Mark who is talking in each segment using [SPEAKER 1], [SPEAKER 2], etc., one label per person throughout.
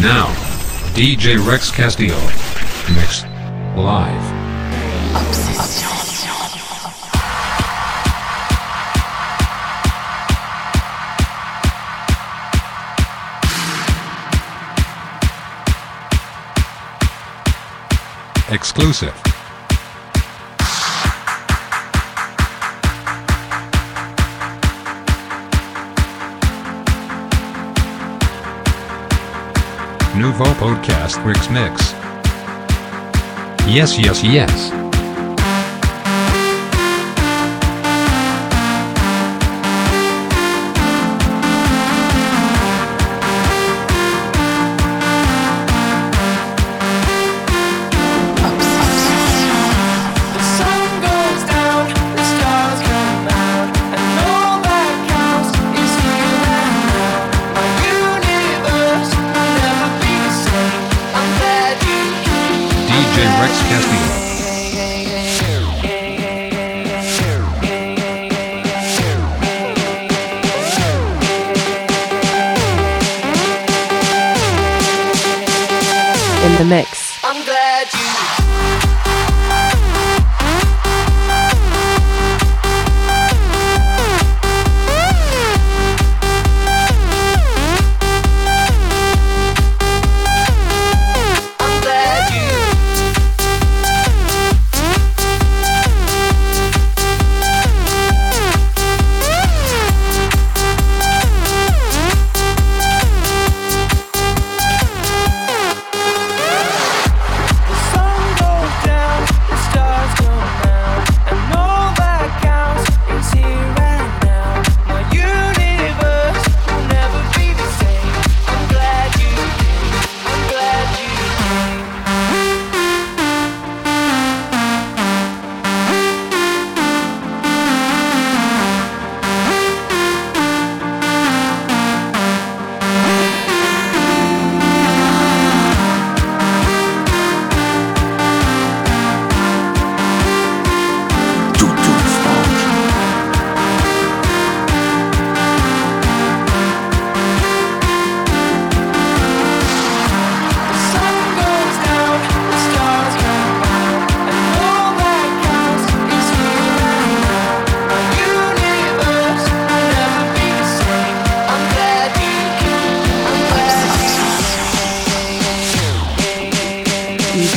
[SPEAKER 1] Now, DJ Rex Castillo. Mix. Live. Obsession. Exclusive. Nouveau Podcast Wix Mix. Yes, yes, yes.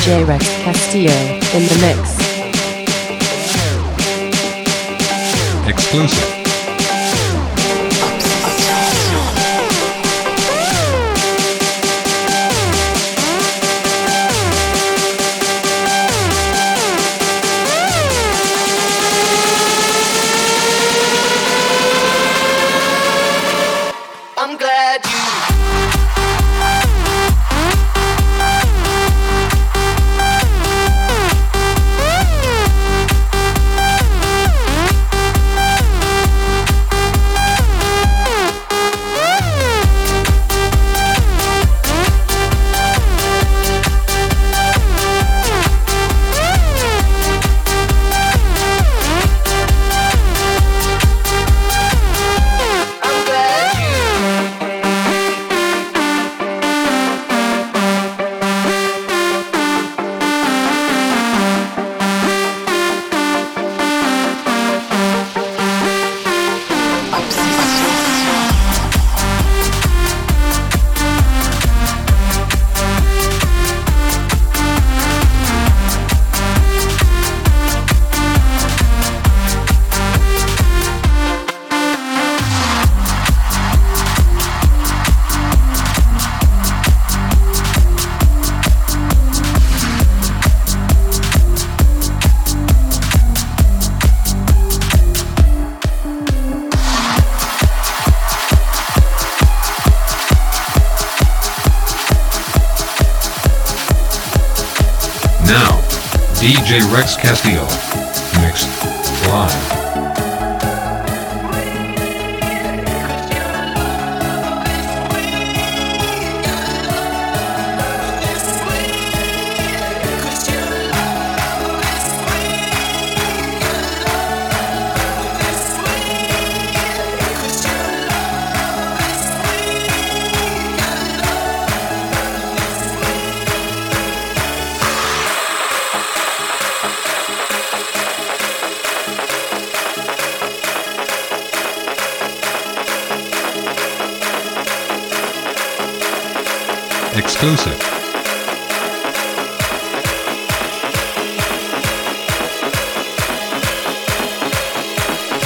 [SPEAKER 1] J Rex Castillo
[SPEAKER 2] in the mix.
[SPEAKER 1] Exclusive. Rex Castillo.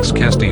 [SPEAKER 3] Acid.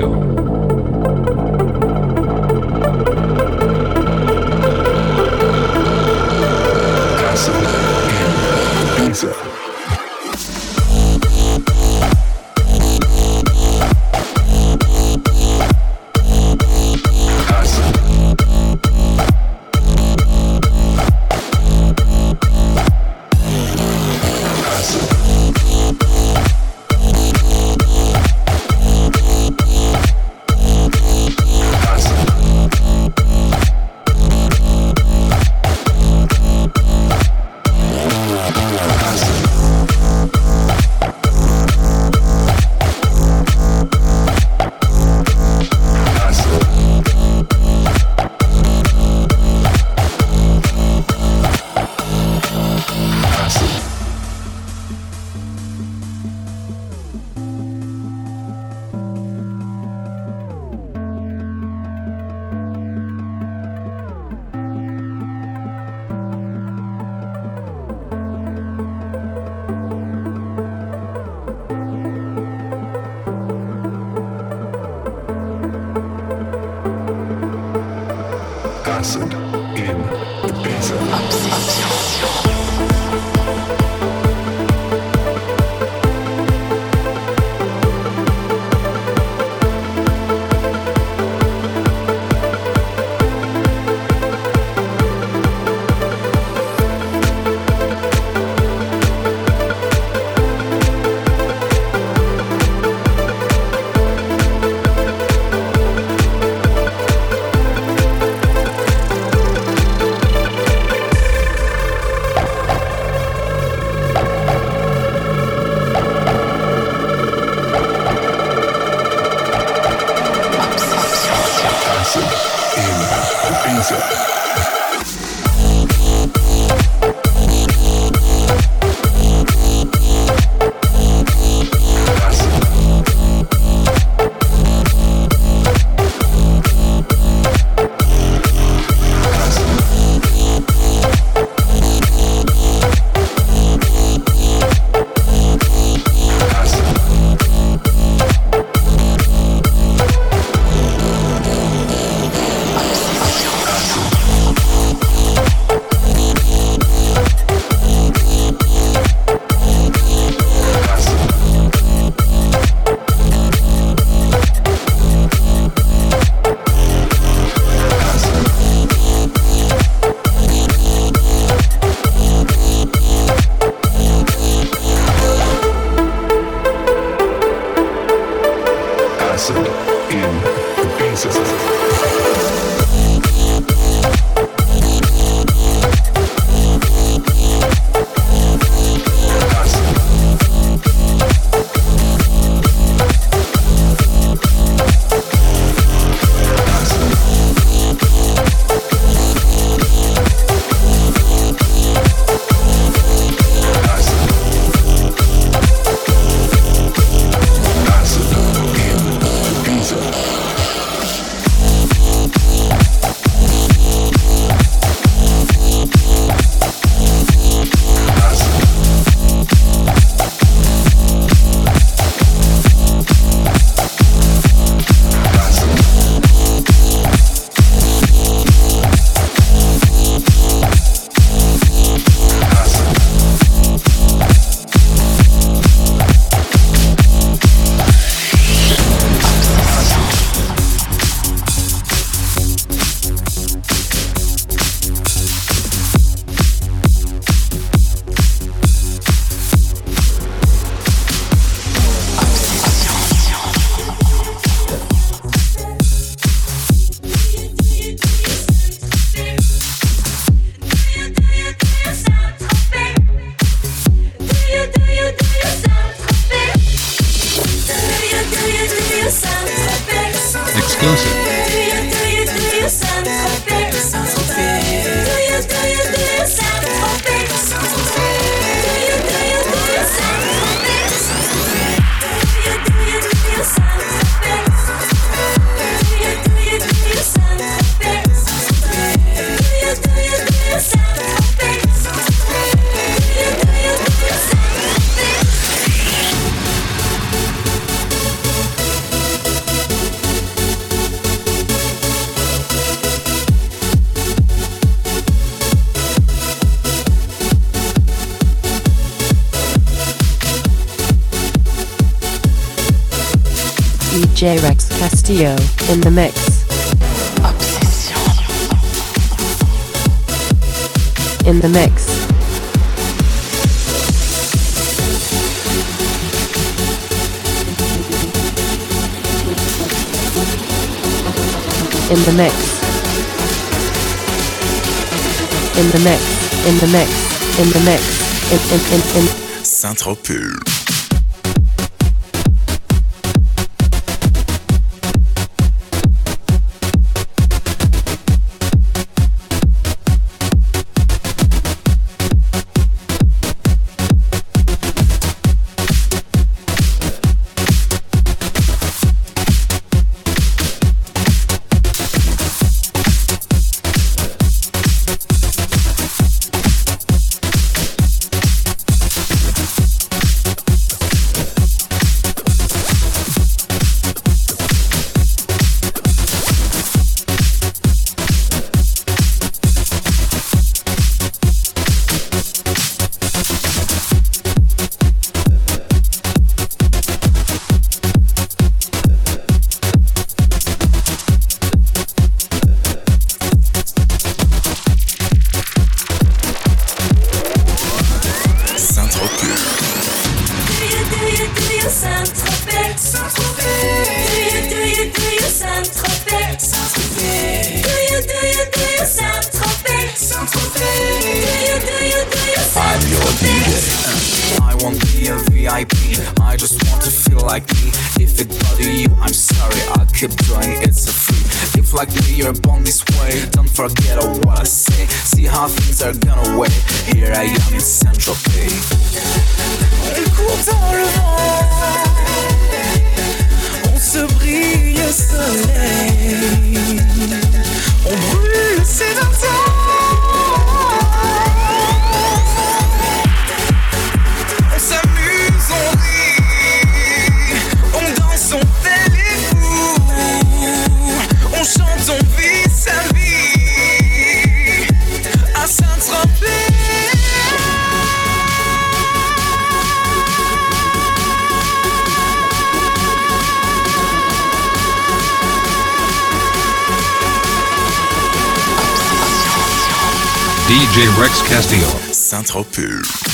[SPEAKER 4] DJ Rex Castillo
[SPEAKER 2] in the mix. Obsession. In the mix. In the mix. In the mix. In the mix. In the mix. In in in in.
[SPEAKER 3] Saint-Tropez.
[SPEAKER 5] yesterday. Oh,
[SPEAKER 6] DJ Rex Castillo.
[SPEAKER 7] Saint-Tropez.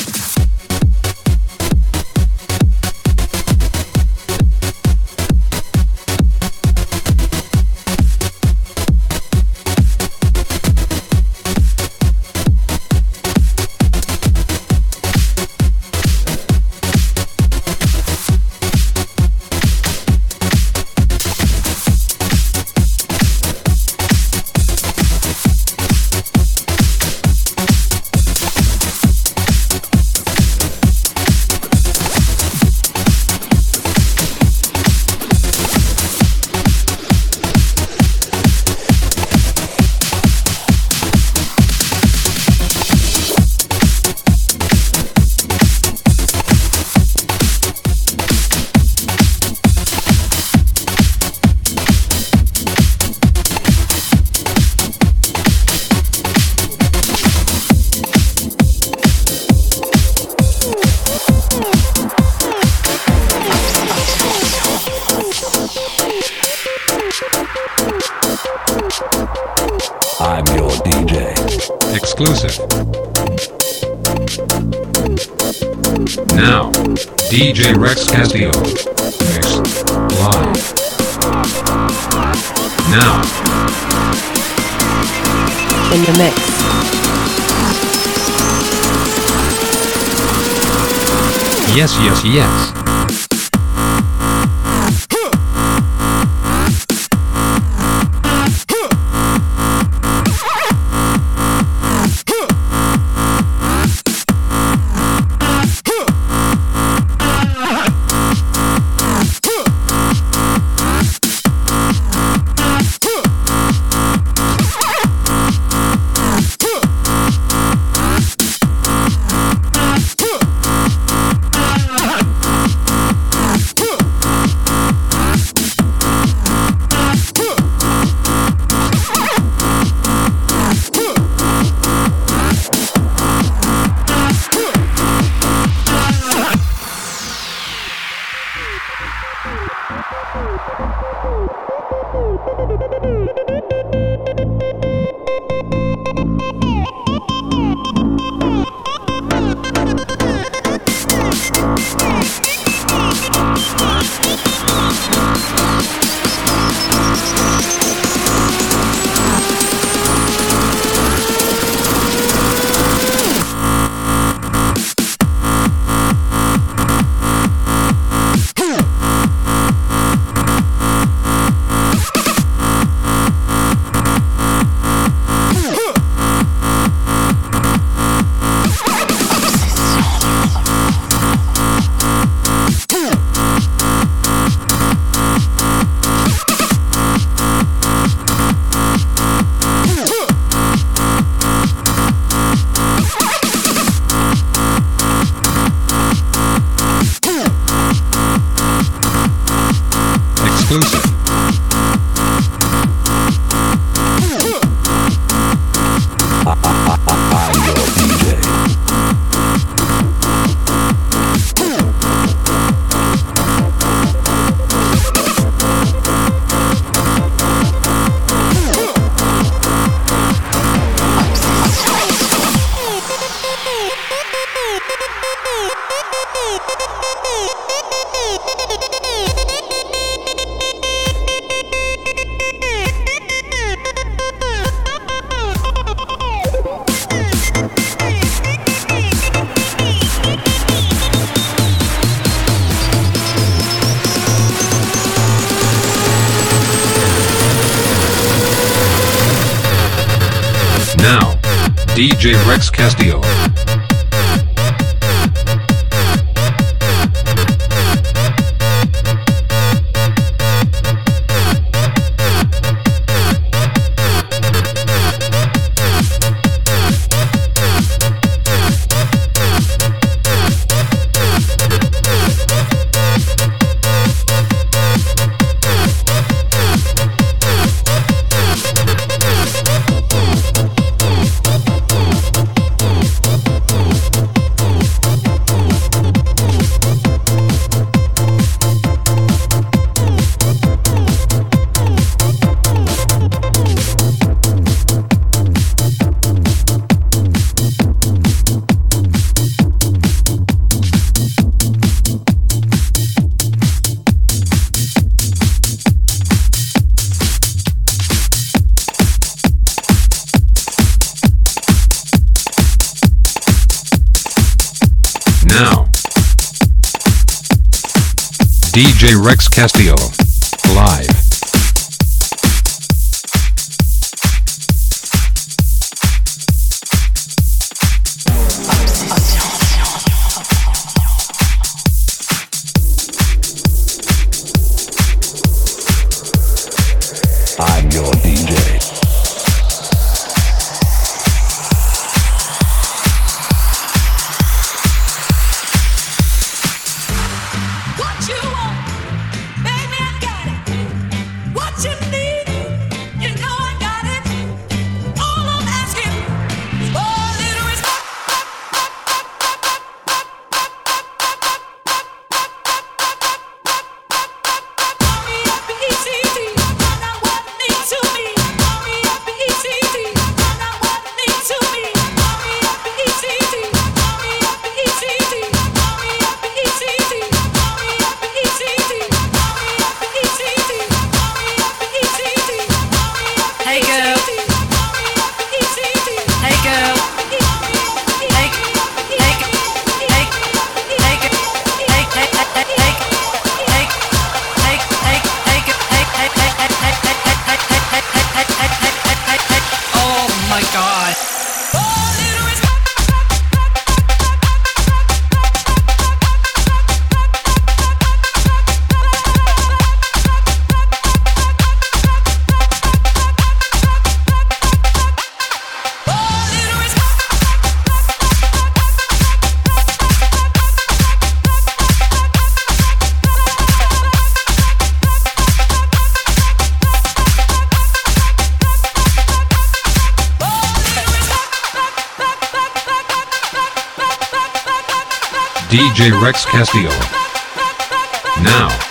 [SPEAKER 8] DJ
[SPEAKER 6] Rex Castillo. mix live. Now.
[SPEAKER 2] In the mix.
[SPEAKER 6] Yes, yes, yes.
[SPEAKER 4] Rex Castillo. DJ Rex Castillo. Rex Castillo. Now.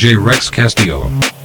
[SPEAKER 6] DJ Rex Castillo.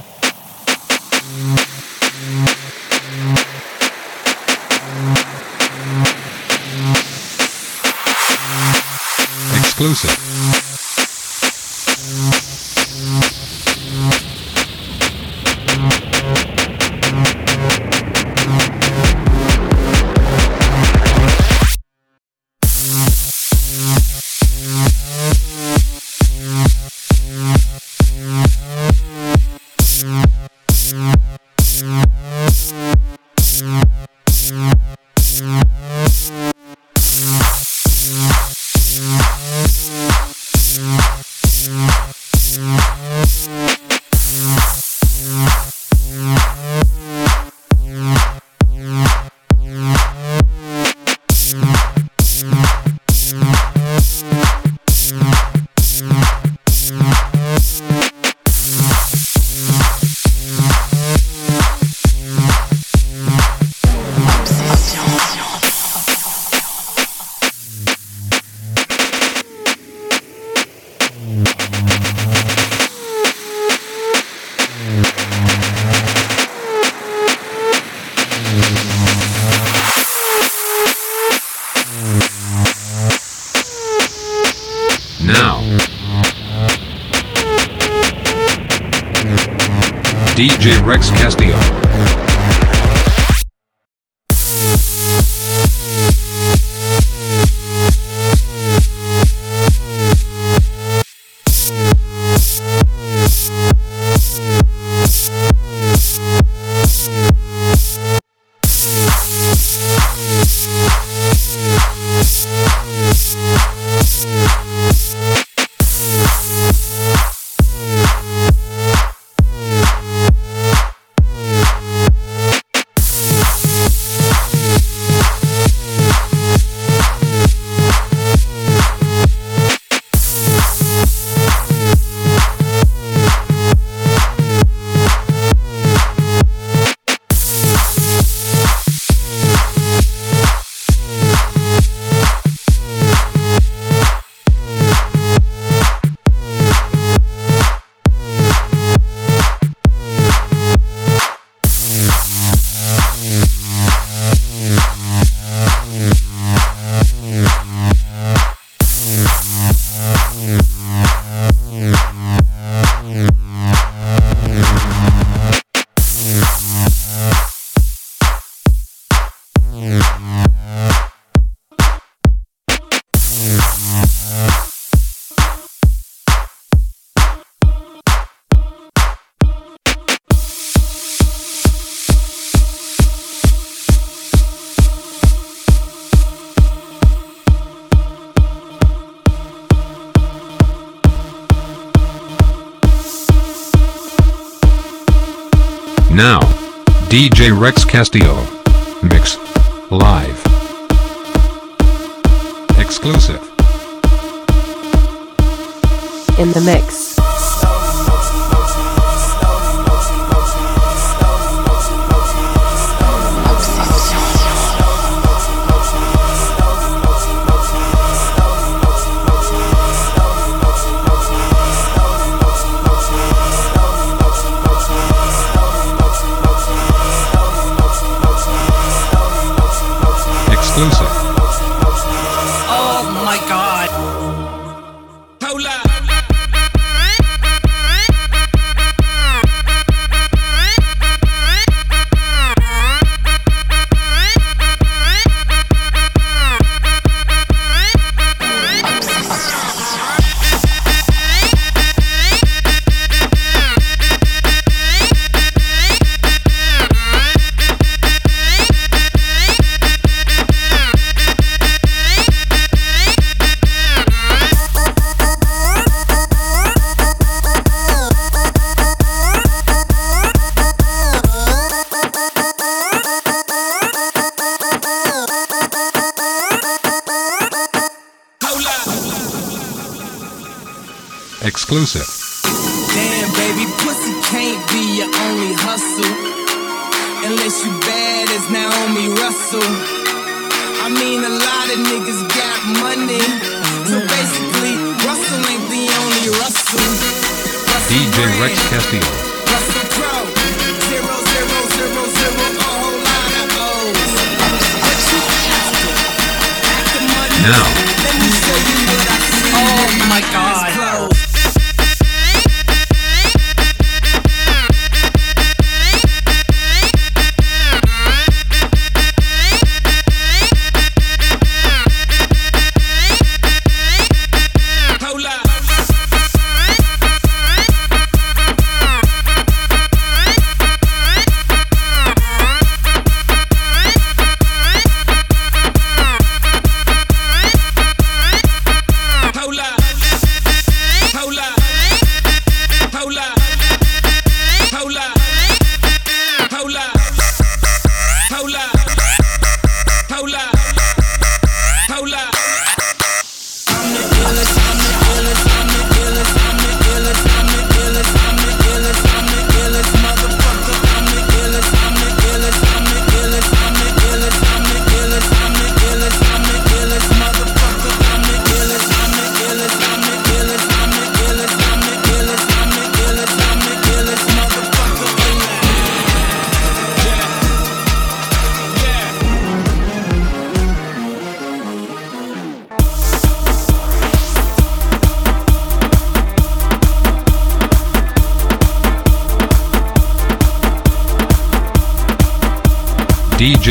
[SPEAKER 6] DJ Rex Castillo. DJ Rex Castillo. Mix. Live. Exclusive.
[SPEAKER 9] In the mix.
[SPEAKER 6] exclusive.
[SPEAKER 1] Damn, baby, pussy can't be your only hustle. Unless you bad as Naomi Russell. I mean, a lot of niggas got money. So basically, Russell ain't the only Russell. Russell DJ Brand, Rex Castillo.
[SPEAKER 6] Now.
[SPEAKER 1] Oh my god.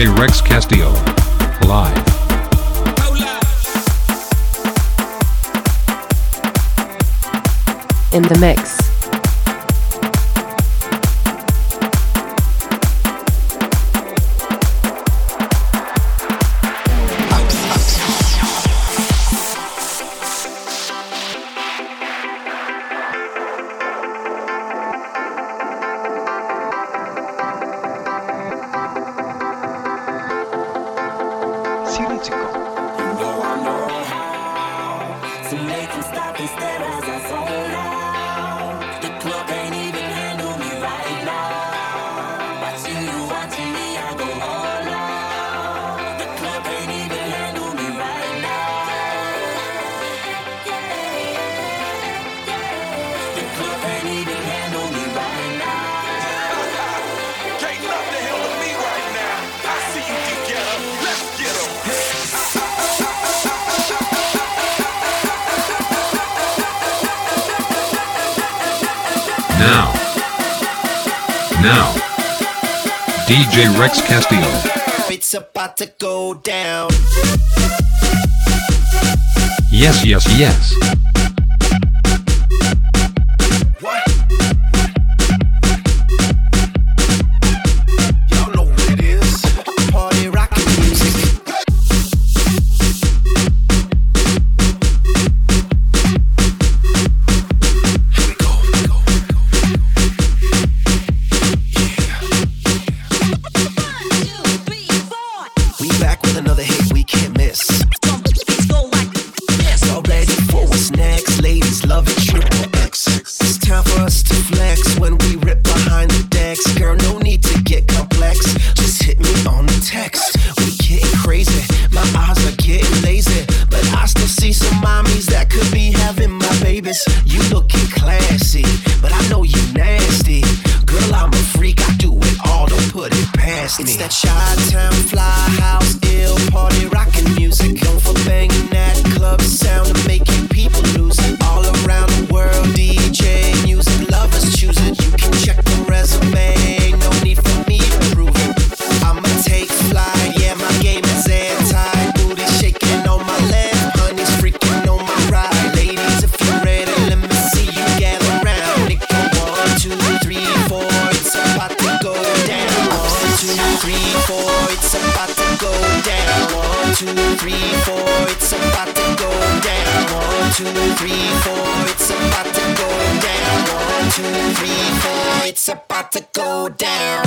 [SPEAKER 6] Rex Castillo. Live.
[SPEAKER 4] In the mix.
[SPEAKER 10] now,
[SPEAKER 6] DJ Rex Castillo.
[SPEAKER 11] It's about to go down.
[SPEAKER 6] Yes, yes, yes.
[SPEAKER 11] Having my babies. You looking classy, but I know you nasty. Girl, I'm a freak. I do it all. Don't put it past me. It's that Chi-Town fly house, ill party rockin' music. going for banging that club sound and making people lose it. All around the world, DJ music lovers choose it. You can check the resume. down. One, two, three, four, it's about to go down. One, two, three, four, it's about to go down. One, two, three, four, it's about to go down.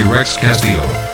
[SPEAKER 4] Rex Castillo.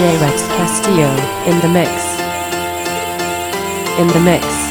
[SPEAKER 1] J. Rex Castillo in the mix. In the mix.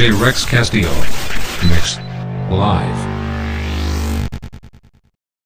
[SPEAKER 4] J. Rex Castillo. Mixed.